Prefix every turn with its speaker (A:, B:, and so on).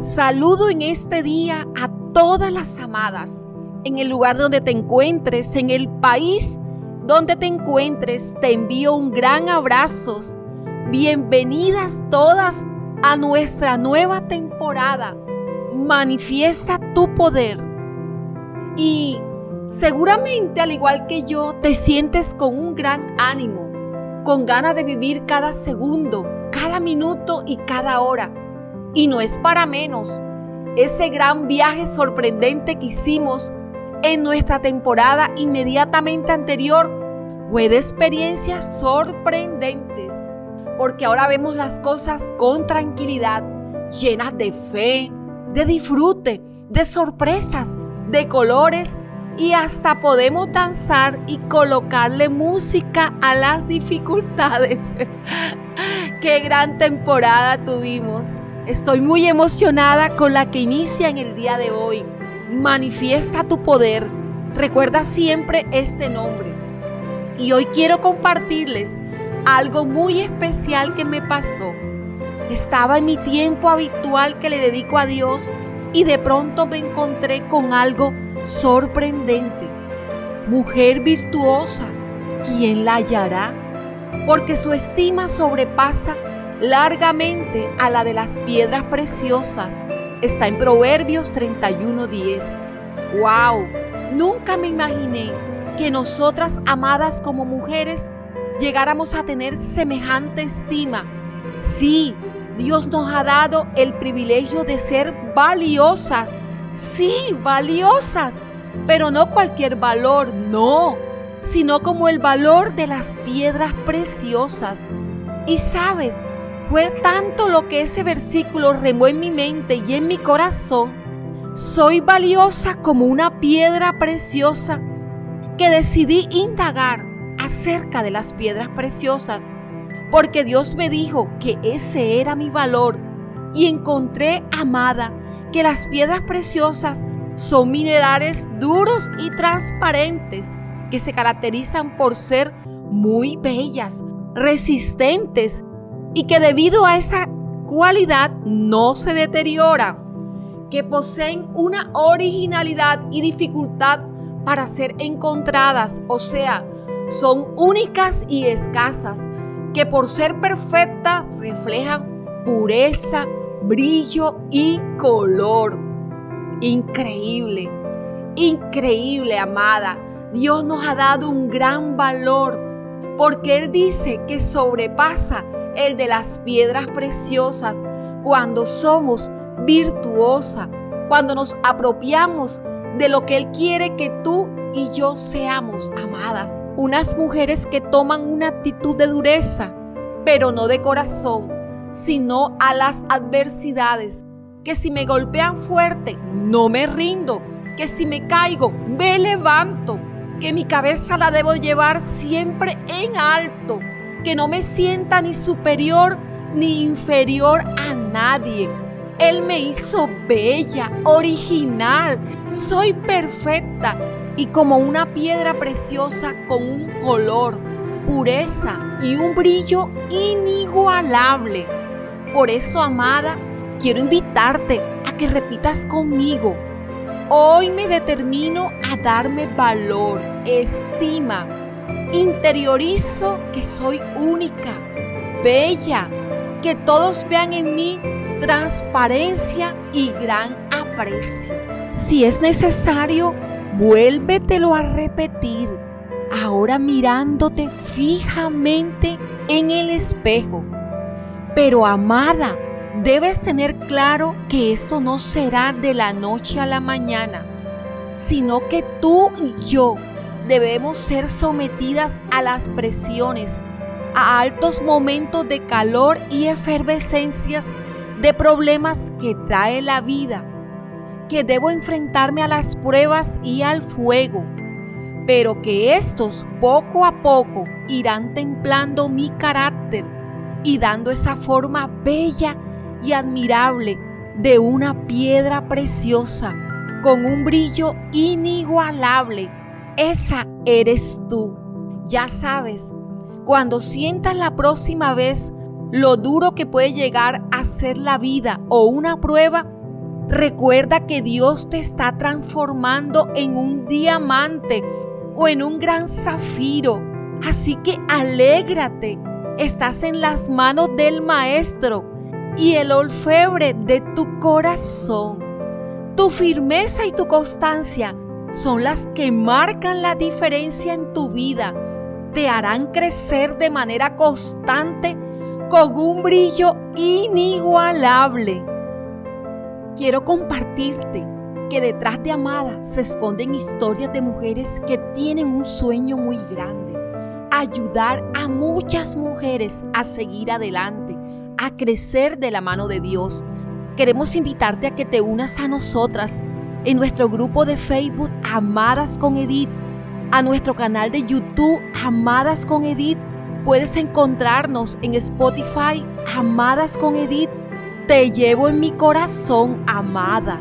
A: Saludo en este día a todas las amadas, en el lugar donde te encuentres, en el país donde te encuentres, te envío un gran abrazo. Bienvenidas todas a nuestra nueva temporada. Manifiesta tu poder. Y seguramente al igual que yo, te sientes con un gran ánimo, con ganas de vivir cada segundo, cada minuto y cada hora. Y no es para menos ese gran viaje sorprendente que hicimos en nuestra temporada inmediatamente anterior fue de experiencias sorprendentes, porque ahora vemos las cosas con tranquilidad, llenas de fe, de disfrute, de sorpresas, de colores y hasta podemos danzar y colocarle música a las dificultades. Qué gran temporada tuvimos. Estoy muy emocionada con la que inicia en el día de hoy. Manifiesta tu poder. Recuerda siempre este nombre. Y hoy quiero compartirles algo muy especial que me pasó. Estaba en mi tiempo habitual que le dedico a Dios y de pronto me encontré con algo sorprendente. Mujer virtuosa, ¿quién la hallará? Porque su estima sobrepasa largamente a la de las piedras preciosas. Está en Proverbios 31:10. ¡Wow! Nunca me imaginé que nosotras, amadas como mujeres, llegáramos a tener semejante estima. Sí, Dios nos ha dado el privilegio de ser valiosas. Sí, valiosas. Pero no cualquier valor, no, sino como el valor de las piedras preciosas. Y sabes, fue tanto lo que ese versículo remó en mi mente y en mi corazón. Soy valiosa como una piedra preciosa que decidí indagar acerca de las piedras preciosas porque Dios me dijo que ese era mi valor y encontré, amada, que las piedras preciosas son minerales duros y transparentes que se caracterizan por ser muy bellas, resistentes y que debido a esa cualidad no se deteriora, que poseen una originalidad y dificultad para ser encontradas, o sea, son únicas y escasas, que por ser perfectas reflejan pureza, brillo y color. Increíble, increíble, amada. Dios nos ha dado un gran valor porque Él dice que sobrepasa el de las piedras preciosas, cuando somos virtuosa, cuando nos apropiamos de lo que Él quiere que tú y yo seamos amadas. Unas mujeres que toman una actitud de dureza, pero no de corazón, sino a las adversidades. Que si me golpean fuerte, no me rindo. Que si me caigo, me levanto. Que mi cabeza la debo llevar siempre en alto que no me sienta ni superior ni inferior a nadie. Él me hizo bella, original, soy perfecta y como una piedra preciosa con un color, pureza y un brillo inigualable. Por eso, amada, quiero invitarte a que repitas conmigo. Hoy me determino a darme valor, estima, Interiorizo que soy única, bella, que todos vean en mí transparencia y gran aprecio. Si es necesario, vuélvetelo a repetir, ahora mirándote fijamente en el espejo. Pero amada, debes tener claro que esto no será de la noche a la mañana, sino que tú y yo debemos ser sometidas a las presiones, a altos momentos de calor y efervescencias de problemas que trae la vida, que debo enfrentarme a las pruebas y al fuego, pero que estos poco a poco irán templando mi carácter y dando esa forma bella y admirable de una piedra preciosa con un brillo inigualable esa eres tú. Ya sabes, cuando sientas la próxima vez lo duro que puede llegar a ser la vida o una prueba, Recuerda que Dios te está transformando en un diamante o en un gran zafiro. Así que alégrate. Estás en las manos del Maestro y el orfebre de tu corazón. Tu firmeza y tu constancia son las que marcan la diferencia en tu vida. Te harán crecer de manera constante con un brillo inigualable. Quiero compartirte que detrás de Amada se esconden historias de mujeres que tienen un sueño muy grande. Ayudar a muchas mujeres a seguir adelante, a crecer de la mano de Dios. Queremos invitarte a que te unas a nosotras en nuestro grupo de Facebook Amadas con Edith, a nuestro canal de YouTube Amadas con Edith. Puedes encontrarnos en Spotify Amadas con Edith. Te llevo en mi corazón, amada.